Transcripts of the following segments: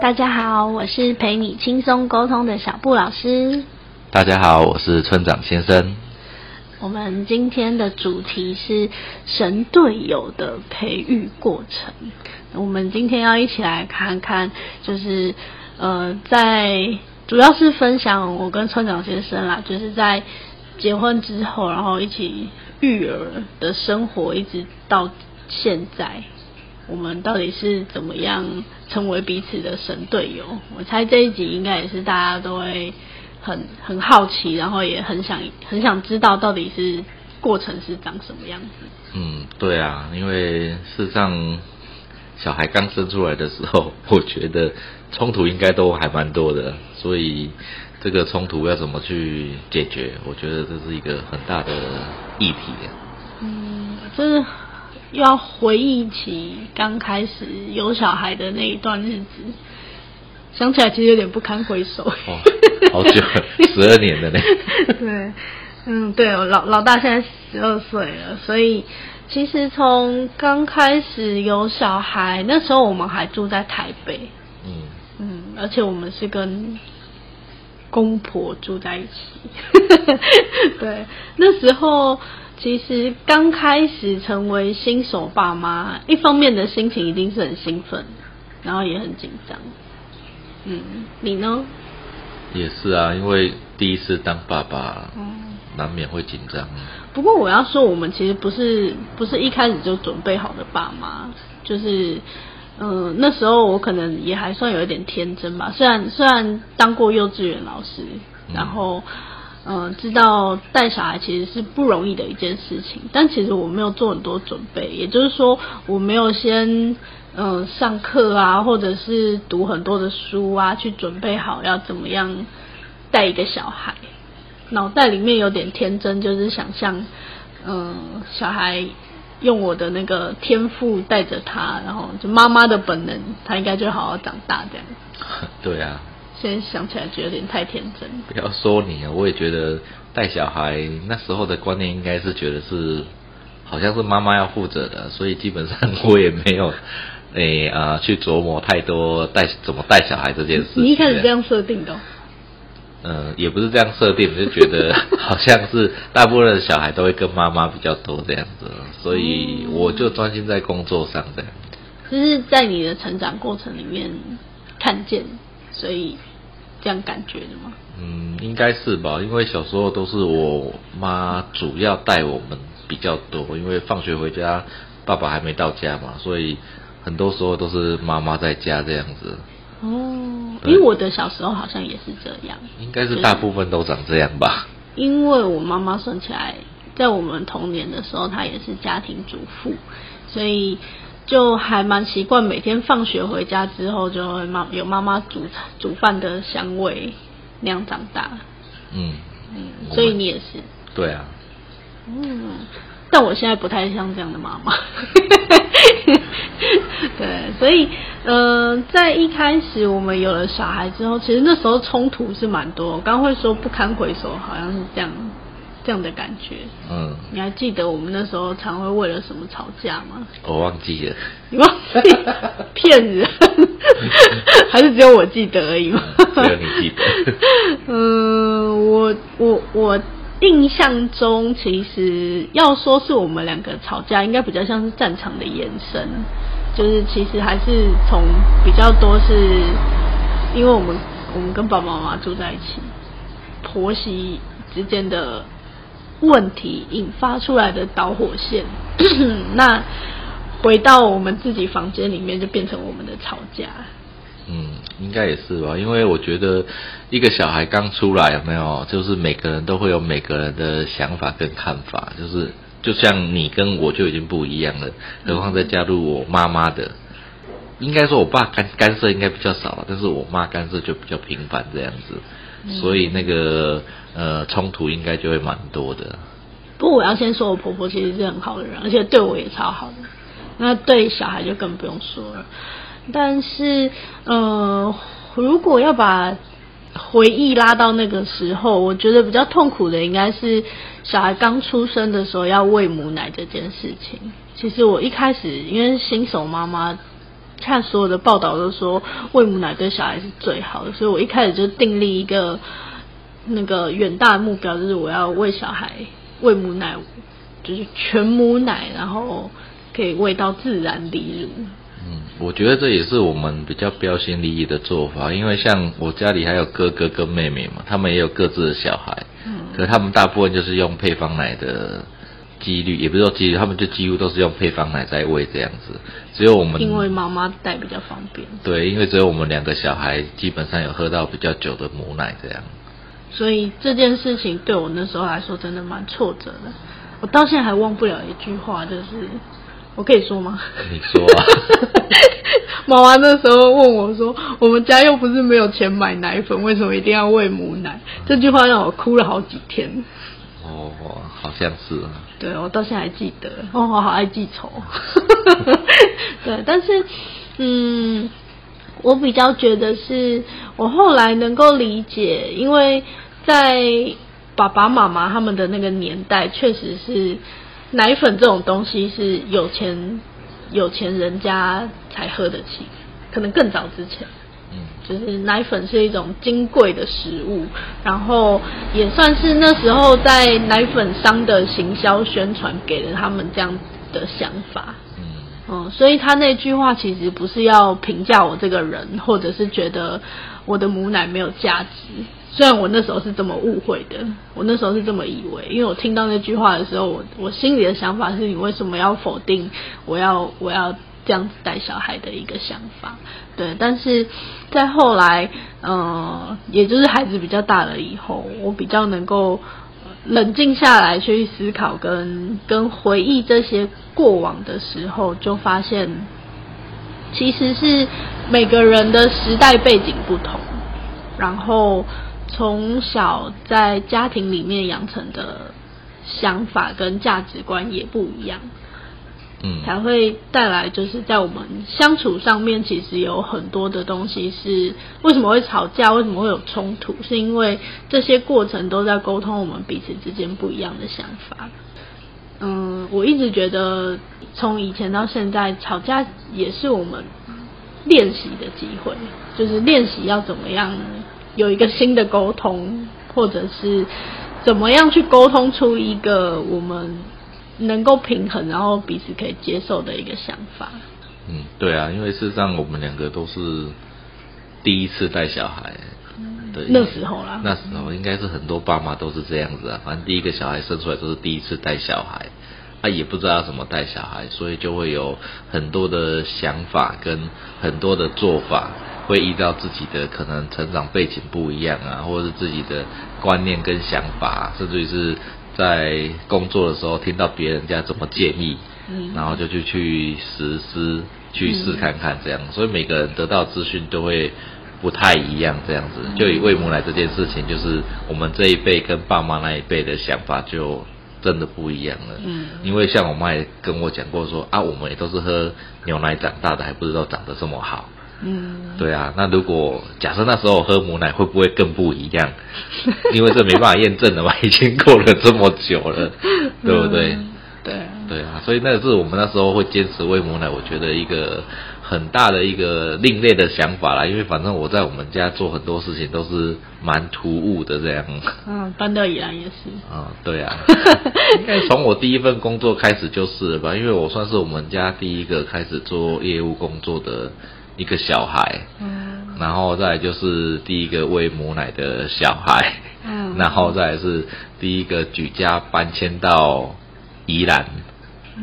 大家好，我是陪你轻松沟通的小布老师。大家好，我是村长先生。我们今天的主题是神队友的培育过程。我们今天要一起来看看，就是呃，在主要是分享我跟村长先生啦，就是在结婚之后，然后一起育儿的生活，一直到现在。我们到底是怎么样成为彼此的神队友？我猜这一集应该也是大家都会很很好奇，然后也很想很想知道到底是过程是长什么样子。嗯，对啊，因为事实上小孩刚生出来的时候，我觉得冲突应该都还蛮多的，所以这个冲突要怎么去解决？我觉得这是一个很大的议题。嗯，就是。又要回忆起刚开始有小孩的那一段日子，想起来其实有点不堪回首。哦，好久，十二年了呢。对，嗯，对，老老大现在十二岁了，所以其实从刚开始有小孩，那时候我们还住在台北。嗯嗯，而且我们是跟公婆住在一起。对，那时候。其实刚开始成为新手爸妈，一方面的心情一定是很兴奋，然后也很紧张。嗯，你呢？也是啊，因为第一次当爸爸，难免会紧张。不过我要说，我们其实不是不是一开始就准备好的爸妈，就是嗯，那时候我可能也还算有一点天真吧。虽然虽然当过幼稚园老师，然后。嗯，知道带小孩其实是不容易的一件事情，但其实我没有做很多准备，也就是说我没有先嗯上课啊，或者是读很多的书啊，去准备好要怎么样带一个小孩。脑袋里面有点天真，就是想象嗯小孩用我的那个天赋带着他，然后就妈妈的本能，他应该就好好长大这样。对啊。现在想起来，觉得有点太天真。不要说你啊，我也觉得带小孩那时候的观念应该是觉得是，好像是妈妈要负责的，所以基本上我也没有诶啊去琢磨太多带怎么带小孩这件事。你一开始这样设定的？嗯，也不是这样设定，就觉得好像是大部分的小孩都会跟妈妈比较多这样子，所以我就专心在工作上这样。就是在你的成长过程里面看见，所以。这样感觉的吗？嗯，应该是吧，因为小时候都是我妈主要带我们比较多，因为放学回家，爸爸还没到家嘛，所以很多时候都是妈妈在家这样子。哦，因为我的小时候好像也是这样。应该是大部分都长这样吧。因为我妈妈算起来，在我们童年的时候，她也是家庭主妇，所以。就还蛮习惯，每天放学回家之后，就会妈有妈妈煮煮饭的香味那样长大。嗯嗯，所以你也是。对啊。嗯，但我现在不太像这样的妈妈。对，所以呃，在一开始我们有了小孩之后，其实那时候冲突是蛮多。我刚会说不堪回首，好像是这样。这样的感觉，嗯，你还记得我们那时候常会为了什么吵架吗？我忘记了，你忘记？骗人，还是只有我记得而已吗？只有你记得。嗯，我我我印象中，其实要说是我们两个吵架，应该比较像是战场的延伸，就是其实还是从比较多是，因为我们我们跟爸爸妈妈住在一起，婆媳之间的。问题引发出来的导火线，那回到我们自己房间里面，就变成我们的吵架。嗯，应该也是吧，因为我觉得一个小孩刚出来，有没有？就是每个人都会有每个人的想法跟看法，就是就像你跟我就已经不一样了，何况再加入我妈妈的，应该说我爸干干涉应该比较少，但是我妈干涉就比较频繁这样子。所以那个呃冲突应该就会蛮多的。不过我要先说，我婆婆其实是很好的人，而且对我也超好的。那对小孩就更不用说了。但是呃，如果要把回忆拉到那个时候，我觉得比较痛苦的应该是小孩刚出生的时候要喂母奶这件事情。其实我一开始因为新手妈妈。看所有的报道都说喂母奶对小孩是最好的，所以我一开始就订立一个那个远大的目标，就是我要喂小孩喂母奶，就是全母奶，然后可以喂到自然离乳。嗯，我觉得这也是我们比较标新立异的做法，因为像我家里还有哥哥跟妹妹嘛，他们也有各自的小孩，嗯，可他们大部分就是用配方奶的几率，也不是说几率，他们就几乎都是用配方奶在喂这样子，只有我们因为妈妈带比较方便，对，因为只有我们两个小孩基本上有喝到比较久的母奶这样，所以这件事情对我那时候来说真的蛮挫折的，我到现在还忘不了一句话，就是。我可以说吗？你说啊。妈妈那时候问我说：“我们家又不是没有钱买奶粉，为什么一定要喂母奶？”这句话让我哭了好几天。哦，好像是。对，我到现在还记得。哦，我好爱记仇。对，但是，嗯，我比较觉得是我后来能够理解，因为在爸爸妈妈他们的那个年代，确实是。奶粉这种东西是有钱有钱人家才喝得起，可能更早之前，嗯，就是奶粉是一种金贵的食物，然后也算是那时候在奶粉商的行销宣传给了他们这样的想法，嗯，嗯，所以他那句话其实不是要评价我这个人，或者是觉得我的母奶没有价值。虽然我那时候是这么误会的，我那时候是这么以为，因为我听到那句话的时候，我我心里的想法是你为什么要否定我要我要这样子带小孩的一个想法？对，但是在后来，嗯，也就是孩子比较大了以后，我比较能够冷静下来去思考跟跟回忆这些过往的时候，就发现其实是每个人的时代背景不同，然后。从小在家庭里面养成的想法跟价值观也不一样，嗯，才会带来就是在我们相处上面，其实有很多的东西是为什么会吵架，为什么会有冲突，是因为这些过程都在沟通我们彼此之间不一样的想法。嗯，我一直觉得从以前到现在，吵架也是我们练习的机会，就是练习要怎么样。有一个新的沟通，或者是怎么样去沟通出一个我们能够平衡，然后彼此可以接受的一个想法。嗯，对啊，因为事实上我们两个都是第一次带小孩，对，那时候啦，那时候应该是很多爸妈都是这样子啊，反正第一个小孩生出来都是第一次带小孩，他也不知道怎么带小孩，所以就会有很多的想法跟很多的做法。会依照自己的可能成长背景不一样啊，或者是自己的观念跟想法，甚至于是在工作的时候听到别人家怎么建议，嗯，然后就去去实施去试看看这样，所以每个人得到资讯都会不太一样这样子。就以喂母奶这件事情，就是我们这一辈跟爸妈那一辈的想法就真的不一样了。嗯，因为像我妈也跟我讲过说啊，我们也都是喝牛奶长大的，还不知道长得这么好。嗯，对啊，那如果假设那时候喝母奶会不会更不一样？因为这没办法验证的嘛，已经过了这么久了，对不对？对，对啊，所以那个是我们那时候会坚持喂母奶，我觉得一个很大的一个另类的想法啦。因为反正我在我们家做很多事情都是蛮突兀的这样。嗯，搬到宜兰也是。啊，对啊，应该从我第一份工作开始就是了吧？因为我算是我们家第一个开始做业务工作的。一个小孩，嗯，然后再就是第一个喂母奶的小孩，嗯，然后再是第一个举家搬迁到宜兰，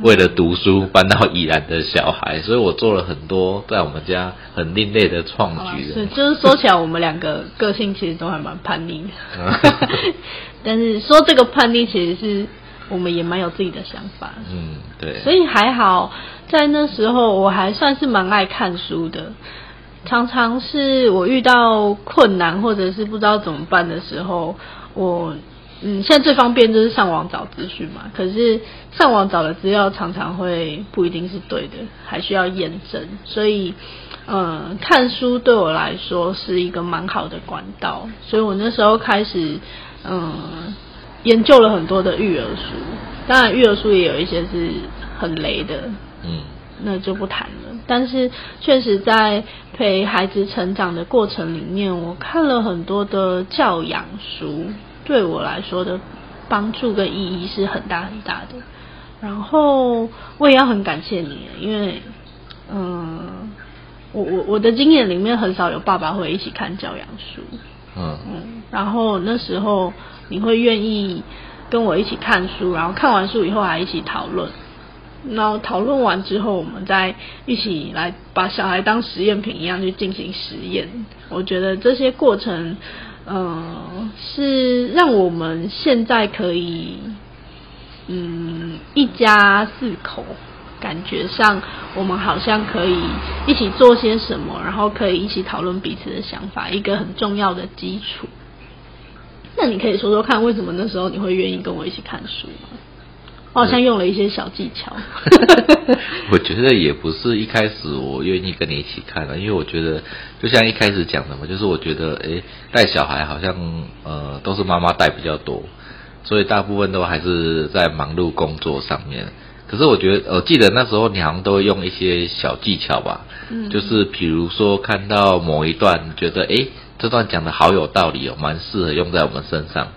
为了读书搬到宜兰的小孩，所以我做了很多在我们家很另类的创举。是，就是说起来，我们两个个性其实都还蛮叛逆的，但是说这个叛逆，其实是我们也蛮有自己的想法。嗯，对，所以还好。在那时候，我还算是蛮爱看书的。常常是我遇到困难或者是不知道怎么办的时候，我嗯，现在最方便就是上网找资讯嘛。可是上网找的资料常常会不一定是对的，还需要验证。所以，嗯，看书对我来说是一个蛮好的管道。所以我那时候开始嗯，研究了很多的育儿书。当然，育儿书也有一些是很雷的。嗯，那就不谈了。但是确实在陪孩子成长的过程里面，我看了很多的教养书，对我来说的帮助跟意义是很大很大的。然后我也要很感谢你，因为嗯，我我我的经验里面很少有爸爸会一起看教养书。嗯嗯，然后那时候你会愿意跟我一起看书，然后看完书以后还一起讨论，然后讨论完之后，我们再一起来把小孩当实验品一样去进行实验。我觉得这些过程，嗯，是让我们现在可以，嗯，一家四口。感觉上，我们好像可以一起做些什么，然后可以一起讨论彼此的想法，一个很重要的基础。那你可以说说看，为什么那时候你会愿意跟我一起看书吗？我好像用了一些小技巧。我觉得也不是一开始我愿意跟你一起看了，因为我觉得就像一开始讲的嘛，就是我觉得诶，带小孩好像呃都是妈妈带比较多，所以大部分都还是在忙碌工作上面。可是我觉得，我记得那时候你好像都会用一些小技巧吧，嗯，就是比如说看到某一段，觉得诶这段讲的好有道理哦，蛮适合用在我们身上，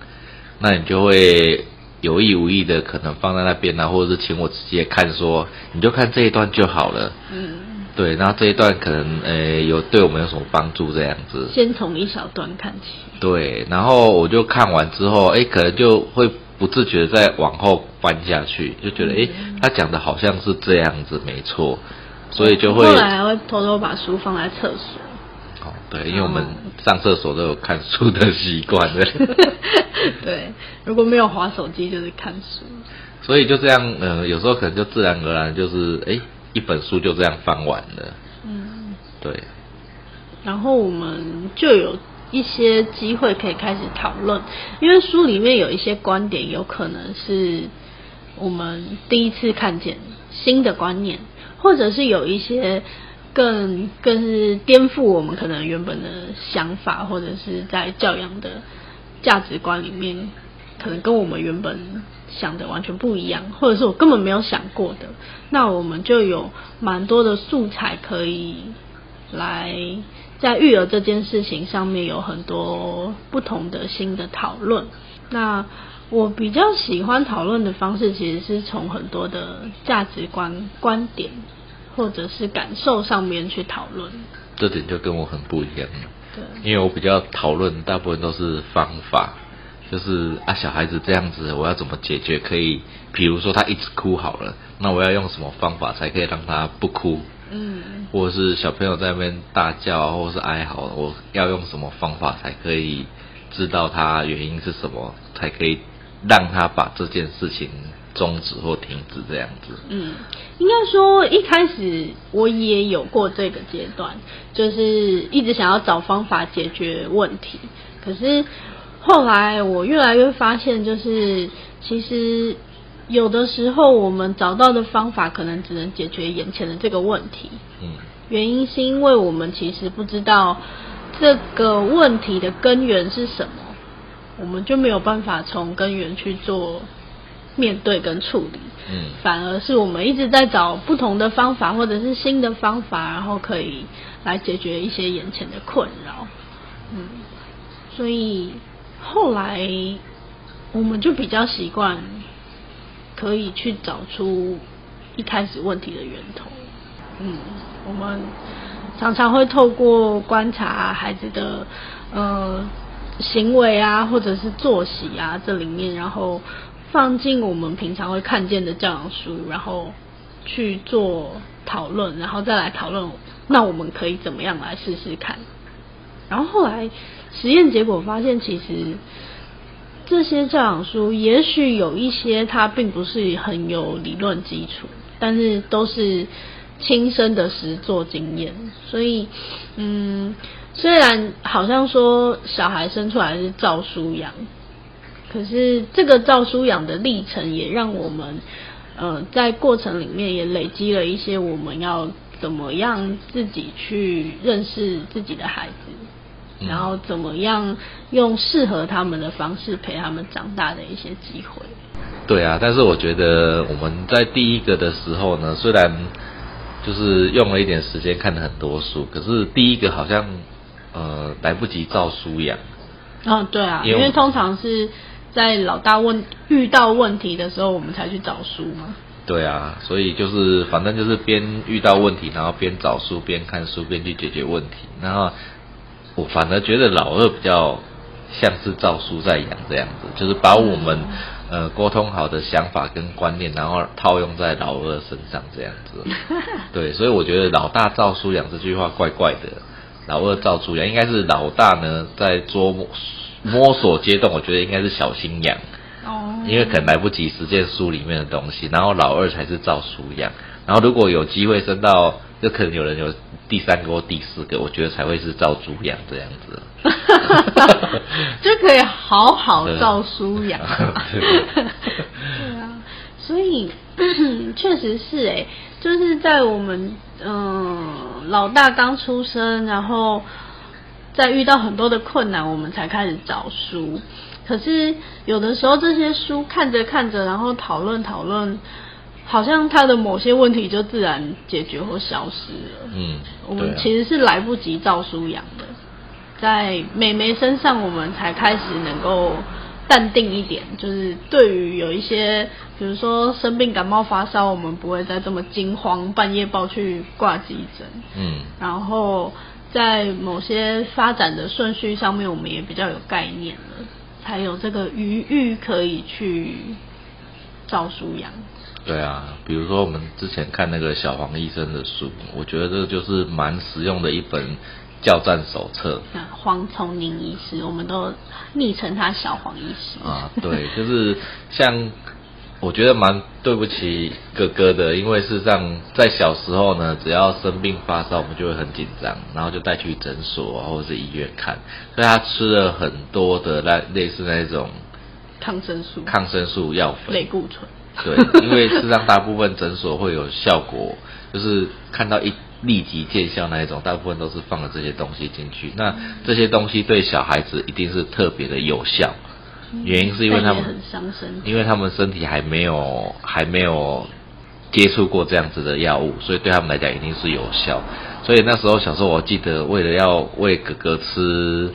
那你就会有意无意的可能放在那边啊，或者是请我直接看，说你就看这一段就好了，嗯，对，然后这一段可能呃有对我们有什么帮助这样子，先从一小段看起，对，然后我就看完之后，哎可能就会。不自觉的再往后翻下去，就觉得哎，他讲的好像是这样子，没错，所以就会后来还会偷偷把书放在厕所。哦，对，因为我们上厕所都有看书的习惯的。对，如果没有划手机，就是看书。所以就这样，呃，有时候可能就自然而然就是哎，一本书就这样翻完了。嗯，对。然后我们就有。一些机会可以开始讨论，因为书里面有一些观点，有可能是我们第一次看见新的观念，或者是有一些更更是颠覆我们可能原本的想法，或者是在教养的价值观里面，可能跟我们原本想的完全不一样，或者是我根本没有想过的，那我们就有蛮多的素材可以来。在育儿这件事情上面有很多不同的新的讨论。那我比较喜欢讨论的方式，其实是从很多的价值观、观点或者是感受上面去讨论。这点就跟我很不一样了。对，因为我比较讨论，大部分都是方法，就是啊，小孩子这样子，我要怎么解决？可以，比如说他一直哭好了，那我要用什么方法才可以让他不哭？嗯，或者是小朋友在那边大叫，或者是哀嚎，我要用什么方法才可以知道他原因是什么，才可以让他把这件事情终止或停止这样子？嗯，应该说一开始我也有过这个阶段，就是一直想要找方法解决问题，可是后来我越来越发现，就是其实。有的时候，我们找到的方法可能只能解决眼前的这个问题。嗯，原因是因为我们其实不知道这个问题的根源是什么，我们就没有办法从根源去做面对跟处理。嗯，反而是我们一直在找不同的方法或者是新的方法，然后可以来解决一些眼前的困扰。嗯，所以后来我们就比较习惯。可以去找出一开始问题的源头。嗯，我们常常会透过观察孩子的呃行为啊，或者是作息啊这里面，然后放进我们平常会看见的教养书，然后去做讨论，然后再来讨论，那我们可以怎么样来试试看？然后后来实验结果发现，其实。这些教养书也许有一些它并不是很有理论基础，但是都是亲身的实作经验。所以，嗯，虽然好像说小孩生出来是照书养，可是这个照书养的历程也让我们，呃，在过程里面也累积了一些我们要怎么样自己去认识自己的孩子。然后怎么样用适合他们的方式陪他们长大的一些机会？对啊，但是我觉得我们在第一个的时候呢，虽然就是用了一点时间看了很多书，可是第一个好像呃来不及照书养。哦，对啊，因为通常是在老大问遇到问题的时候，我们才去找书吗。对啊，所以就是反正就是边遇到问题，然后边找书边看书边去解决问题。然后我反而觉得老二比较像是照书在养这样子，就是把我们呃沟通好的想法跟观念，然后套用在老二身上这样子。对，所以我觉得老大照书养这句话怪怪的，老二照书养应该是老大呢在捉摸摸索阶段，我觉得应该是小心养。哦，因为可能来不及实践书里面的东西，然后老二才是照书养，然后如果有机会升到，就可能有人有第三个或第四个，我觉得才会是照猪养这样子。就可以好好照书养 对啊，所以确实是哎，就是在我们嗯、老大刚出生，然后在遇到很多的困难，我们才开始找书。可是有的时候这些书看着看着，然后讨论讨论，好像他的某些问题就自然解决或消失了。嗯，我们其实是来不及照书养的，在美眉身上，我们才开始能够淡定一点，就是对于有一些，比如说生病、感冒、发烧，我们不会再这么惊慌，半夜抱去挂急诊。嗯然后在某些发展的顺序上面，我们也比较有概念了，才有这个余裕可以去照书养。对啊，比如说我们之前看那个小黄医生的书，我觉得这就是蛮实用的一本教战手册。那黄崇宁医师，我们都昵称他小黄医师。啊，对，就是像我觉得蛮对不起哥哥的，因为事实上在小时候呢，只要生病发烧，我们就会很紧张，然后就带去诊所啊或者是医院看，所以他吃了很多的那类似那种抗生素、抗生素药粉。类固醇。对，因为事实上大部分诊所会有效果，就是看到一立即见效那一种，大部分都是放了这些东西进去。那这些东西对小孩子一定是特别的有效，原因是因为他们很伤身体。因为他们身体还没有还没有接触过这样子的药物，所以对他们来讲一定是有效。所以那时候小时候我记得，为了要喂哥哥吃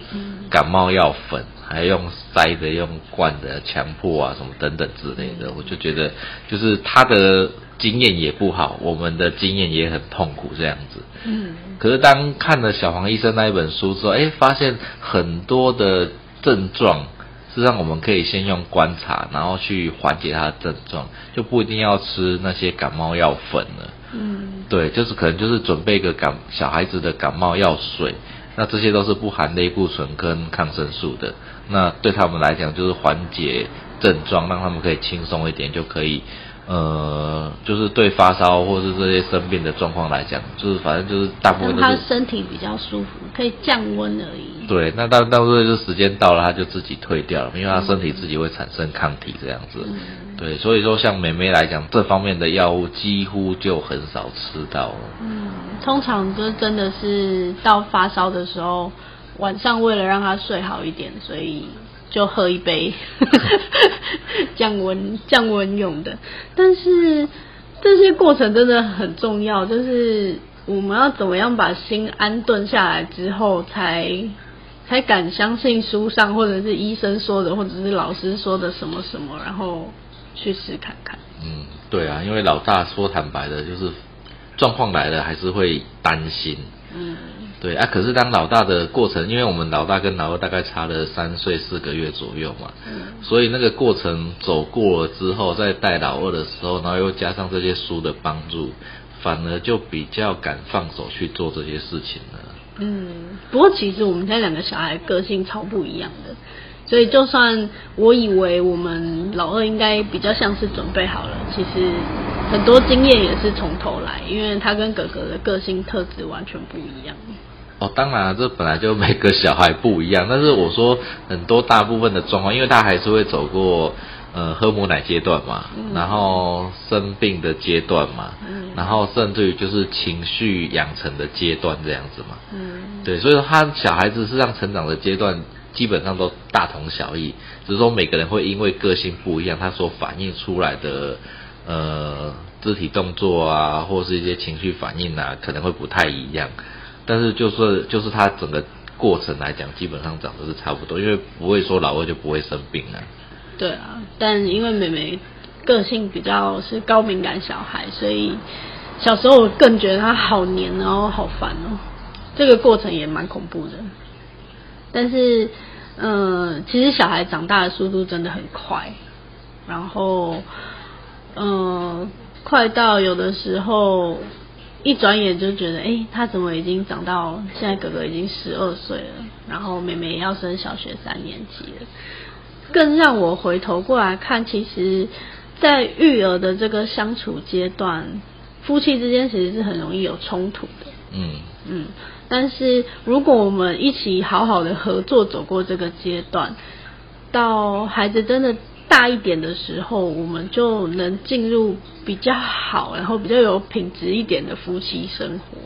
感冒药粉，还用塞的、用灌的、强迫啊什么等等之类的，我就觉得就是他的经验也不好，我们的经验也很痛苦这样子。嗯，可是当看了小黄医生那一本书之后，哎，发现很多的症状，事实上我们可以先用观察，然后去缓解他的症状，就不一定要吃那些感冒药粉了。嗯，对，就是可能就是准备一个感小孩子的感冒药水，那这些都是不含类固醇跟抗生素的，那对他们来讲就是缓解症状，让他们可以轻松一点，就可以。呃，就是对发烧或是这些生病的状况来讲，就是反正就是大部分都是身体比较舒服，可以降温而已。对，那到到时候就时间到了，他就自己退掉了，因为他身体自己会产生抗体这样子。嗯对，所以说像梅梅来讲，这方面的药物几乎就很少吃到了。嗯，通常就真的是到发烧的时候，晚上为了让他睡好一点，所以就喝一杯 降温降温用的。但是这些过程真的很重要，就是我们要怎么样把心安顿下来之后，才才敢相信书上或者是医生说的，或者是老师说的什么什么，然后去试看看。嗯，对啊，因为老大说坦白的，就是状况来了还是会担心。嗯对啊，可是当老大的过程，因为我们老大跟老二大概差了三岁四个月左右嘛，嗯所以那个过程走过了之后，再带老二的时候，然后又加上这些书的帮助，反而就比较敢放手去做这些事情了。嗯，不过其实我们家两个小孩个性超不一样的，所以就算我以为我们老二应该比较像是准备好了，其实很多经验也是从头来，因为他跟哥哥的个性特质完全不一样。哦，当然了，这本来就每个小孩不一样，但是我说很多大部分的状况，因为他还是会走过呃喝母奶阶段嘛，然后生病的阶段嘛，嗯。然后甚至于就是情绪养成的阶段这样子嘛，嗯。对，所以说他小孩子实际上成长的阶段基本上都大同小异，只是说每个人会因为个性不一样，他所反映出来的呃肢体动作啊，或是一些情绪反应啊，可能会不太一样。但是就是就是他整个过程来讲，基本上长得是差不多，因为不会说老二就不会生病啊。对啊，但因为妹妹个性比较是高敏感小孩，所以小时候我更觉得她好黏，然后好烦哦。这个过程也蛮恐怖的。但是，嗯，其实小孩长大的速度真的很快，然后，嗯，快到有的时候一转眼就觉得，哎，他怎么已经长到现在？哥哥已经十二岁了，然后妹妹也要升小学三年级了。更让我回头过来看，其实，在育儿的这个相处阶段，夫妻之间其实是很容易有冲突的。嗯嗯，但是如果我们一起好好的合作走过这个阶段，到孩子真的大一点的时候，我们就能进入比较好，然后比较有品质一点的夫妻生活。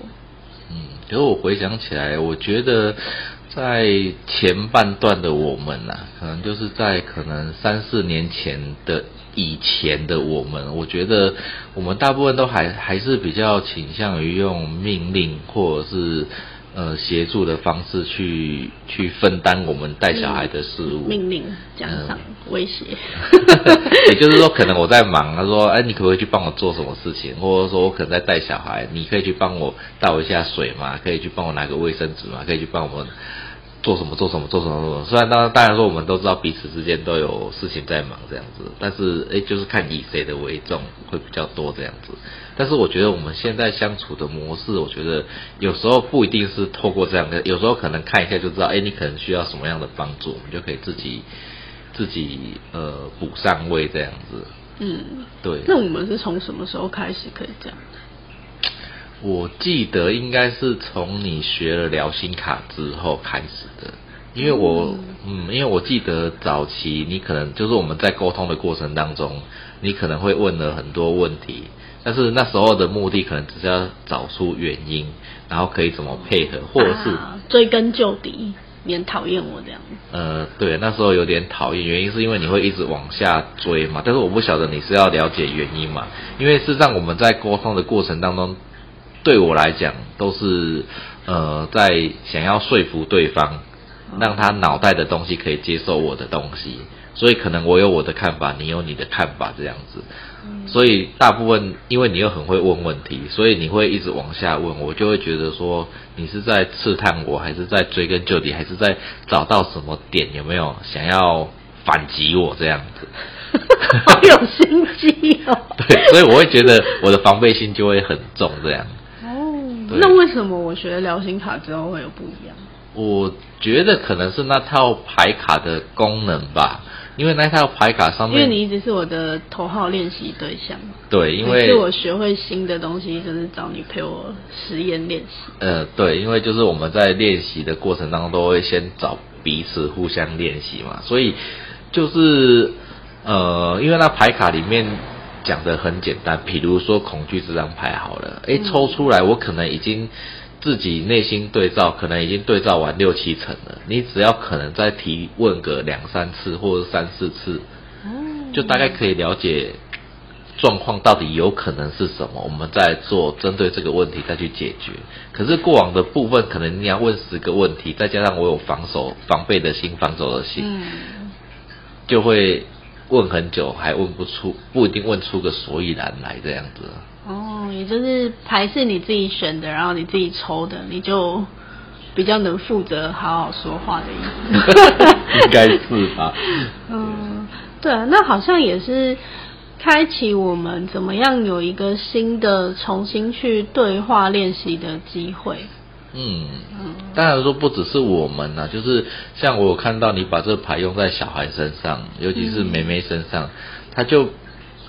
嗯，可是我回想起来，我觉得。在前半段的我们呐，可能就是在可能三四年前的以前的我们，我觉得我们大部分都还还是比较倾向于用命令或者是呃协助的方式去去分担我们带小孩的事物。命令加上威胁。也就是说，可能我在忙，他说：“哎，你可不可以去帮我做什么事情？”或者说我可能在带小孩，你可以去帮我倒一下水吗？可以去帮我拿个卫生纸吗？可以去帮我们。做什么做什么做什么做什么？虽然当当然说我们都知道彼此之间都有事情在忙这样子，但是哎，就是看以谁的为重会比较多这样子。但是我觉得我们现在相处的模式，我觉得有时候不一定是透过这样的，有时候可能看一下就知道，哎，你可能需要什么样的帮助，我们就可以自己自己呃补上位这样子。嗯，对。那我们是从什么时候开始可以这样？我记得应该是从你学了聊心卡之后开始的，因为我嗯，因为我记得早期你可能就是我们在沟通的过程当中，你可能会问了很多问题，但是那时候的目的可能只是要找出原因，然后可以怎么配合，或者是追根究底，免讨厌我这样。呃，对，那时候有点讨厌，原因是因为你会一直往下追嘛，但是我不晓得你是要了解原因嘛，因为事实上我们在沟通的过程当中。对我来讲，都是呃在想要说服对方，让他脑袋的东西可以接受我的东西，所以可能我有我的看法，你有你的看法这样子。所以大部分因为你又很会问问题，所以你会一直往下问，我就会觉得说你是在刺探我，还是在追根究底，还是在找到什么点有没有想要反击我这样子。好有心机哦。对，所以我会觉得我的防备心就会很重这样。哦那为什么我学聊心卡之后会有不一样？我觉得可能是那套牌卡的功能吧，因为那套牌卡上面，因为你一直是我的头号练习对象。对，因为是我学会新的东西，就是找你陪我实验练习。呃，对，因为就是我们在练习的过程当中，都会先找彼此互相练习嘛，所以就是呃，因为那牌卡里面。讲的很简单，比如说恐惧这张牌好了，哎，抽出来我可能已经自己内心对照，可能已经对照完六七成了。你只要可能再提问个两三次或者三四次，就大概可以了解状况到底有可能是什么，我们再做针对这个问题再去解决。可是过往的部分，可能你要问十个问题，再加上我有防守防备的心，防守的心，就会。问很久还问不出，不一定问出个所以然来这样子。哦，也就是牌是你自己选的，然后你自己抽的，你就比较能负责好好说话的意思。应该是吧？嗯，对啊，那好像也是开启我们怎么样有一个新的重新去对话练习的机会。嗯，当然说不只是我们呐，就是像我看到你把这牌用在小孩身上，尤其是梅梅身上，他就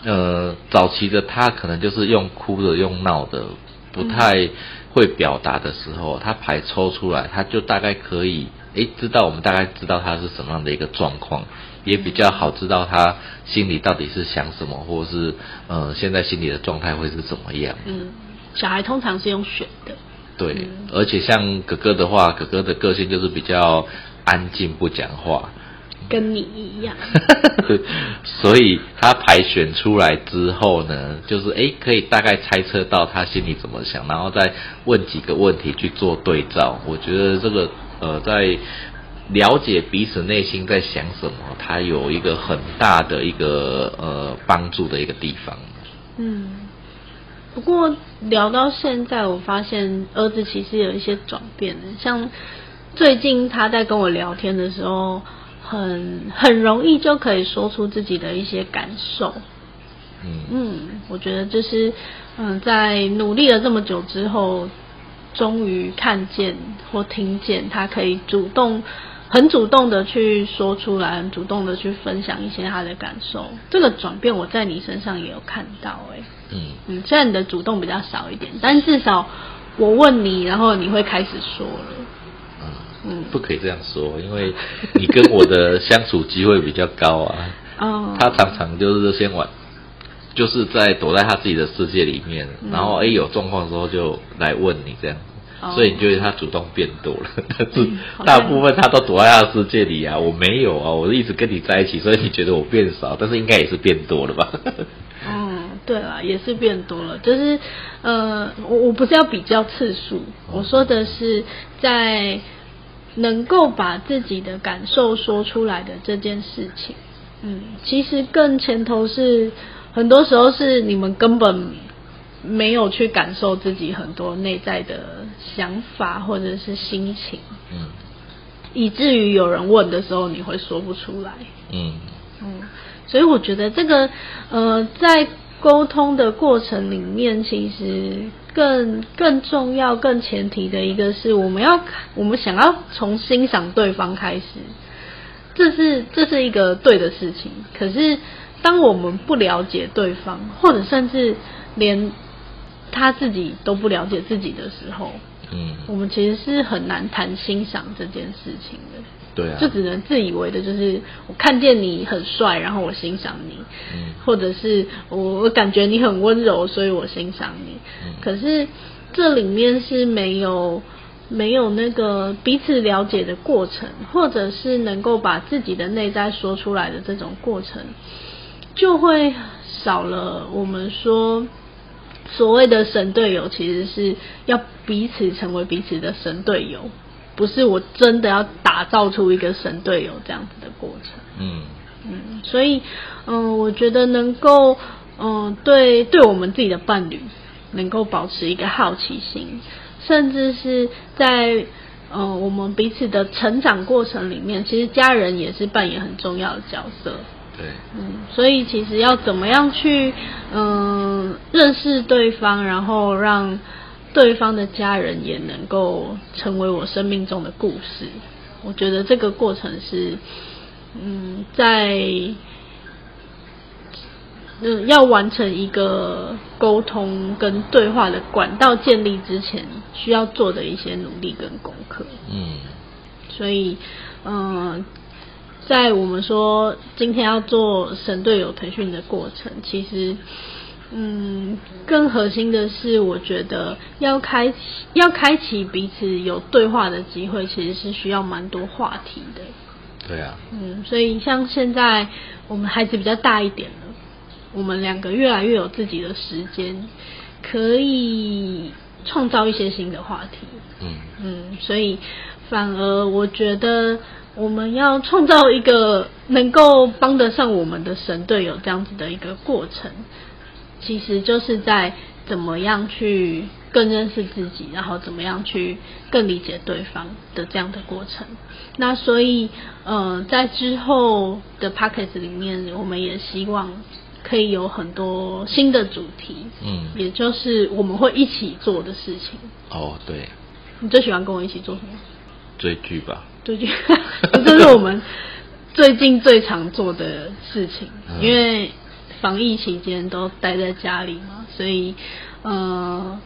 呃早期的他可能就是用哭的、用闹的，不太会表达的时候，他牌抽出来，他就大概可以诶知道我们大概知道他是什么样的一个状况，也比较好知道他心里到底是想什么，或者是呃现在心里的状态会是怎么样。嗯，小孩通常是用选的。对，而且像哥哥的话，哥哥的个性就是比较安静不讲话，跟你一样。所以他排选出来之后呢，就是诶可以大概猜测到他心里怎么想，然后再问几个问题去做对照。我觉得这个呃，在了解彼此内心在想什么，它有一个很大的一个呃帮助的一个地方。嗯，不过聊到现在，我发现儿子其实有一些转变的，像最近他在跟我聊天的时候。很很容易就可以说出自己的一些感受，嗯嗯，我觉得就是嗯，在努力了这么久之后，终于看见或听见他可以主动、很主动的去说出来，很主动的去分享一些他的感受。这个转变我在你身上也有看到，哎，嗯嗯，虽然你的主动比较少一点，但至少我问你，然后你会开始说了。嗯，不可以这样说，因为你跟我的相处机会比较高啊。哦。他常常就是先玩，就是在躲在他自己的世界里面，然后哎有状况的时候就来问你这样，所以你觉得他主动变多了，但是大部分他都躲在他的世界里啊。我没有啊，我一直跟你在一起，所以你觉得我变少，但是应该也是变多了吧？嗯，对了，也是变多了，就是呃，我我不是要比较次数，我说的是在。能够把自己的感受说出来的这件事情，嗯，其实更前头是很多时候是你们根本没有去感受自己很多内在的想法或者是心情，嗯，以至于有人问的时候你会说不出来，嗯。嗯，所以我觉得这个呃在。沟通的过程里面，其实更更重要、更前提的一个是，我们要我们想要从欣赏对方开始，这是这是一个对的事情。可是，当我们不了解对方，或者甚至连他自己都不了解自己的时候，嗯，我们其实是很难谈欣赏这件事情的。对啊，就只能自以为的，就是我看见你很帅，然后我欣赏你，嗯，或者是我我感觉你很温柔，所以我欣赏你。嗯，可是这里面是没有没有那个彼此了解的过程，或者是能够把自己的内在说出来的这种过程，就会少了我们说所谓的神队友，其实是要彼此成为彼此的神队友。不是我真的要打造出一个神队友这样子的过程。嗯嗯，所以嗯，我觉得能够嗯对对我们自己的伴侣能够保持一个好奇心，甚至是在嗯我们彼此的成长过程里面，其实家人也是扮演很重要的角色。对，嗯，所以其实要怎么样去嗯认识对方，然后让。对方的家人也能够成为我生命中的故事，我觉得这个过程是，嗯，在嗯要完成一个沟通跟对话的管道建立之前，需要做的一些努力跟功课。嗯，所以，嗯，在我们说今天要做神队友培训的过程，其实。嗯，更核心的是，我觉得要开启要开启彼此有对话的机会，其实是需要蛮多话题的。对啊。嗯，所以像现在我们孩子比较大一点了，我们两个越来越有自己的时间，可以创造一些新的话题。嗯嗯，所以反而我觉得我们要创造一个能够帮得上我们的神队友这样子的一个过程。其实就是在怎么样去更认识自己，然后怎么样去更理解对方的这样的过程。那所以，呃，在之后的 p o c k e t 里面，我们也希望可以有很多新的主题，嗯，也就是我们会一起做的事情。哦，对。你最喜欢跟我一起做什么？追剧吧。追剧，这是我们最近最常做的事情，因为。防疫期间都待在家里嘛，所以，呃，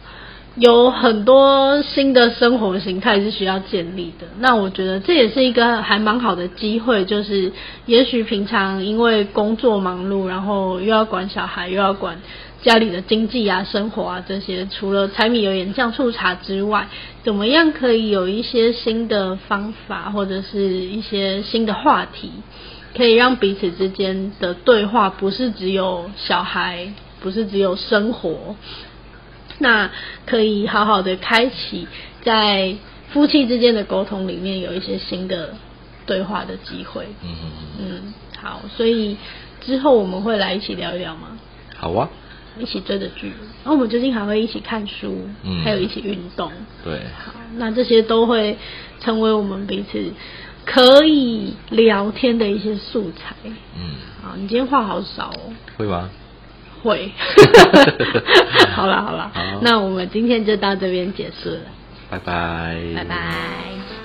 有很多新的生活形态是需要建立的。那我觉得这也是一个还蛮好的机会，就是也许平常因为工作忙碌，然后又要管小孩，又要管家里的经济啊、生活啊这些，除了柴米油盐酱醋茶之外，怎么样可以有一些新的方法，或者是一些新的话题，可以让彼此之间的对话不是只有小孩，不是只有生活，那可以好好的开启在夫妻之间的沟通里面有一些新的对话的机会。嗯嗯好，所以之后我们会来一起聊一聊吗？好啊，一起追的剧，然后我们最近还会一起看书，嗯还有一起运动。对，好，那这些都会成为我们彼此可以聊天的一些素材。嗯，好，你今天话好少哦。会吗？会。好了好了好，那我们今天就到这边结束了，拜拜，拜拜。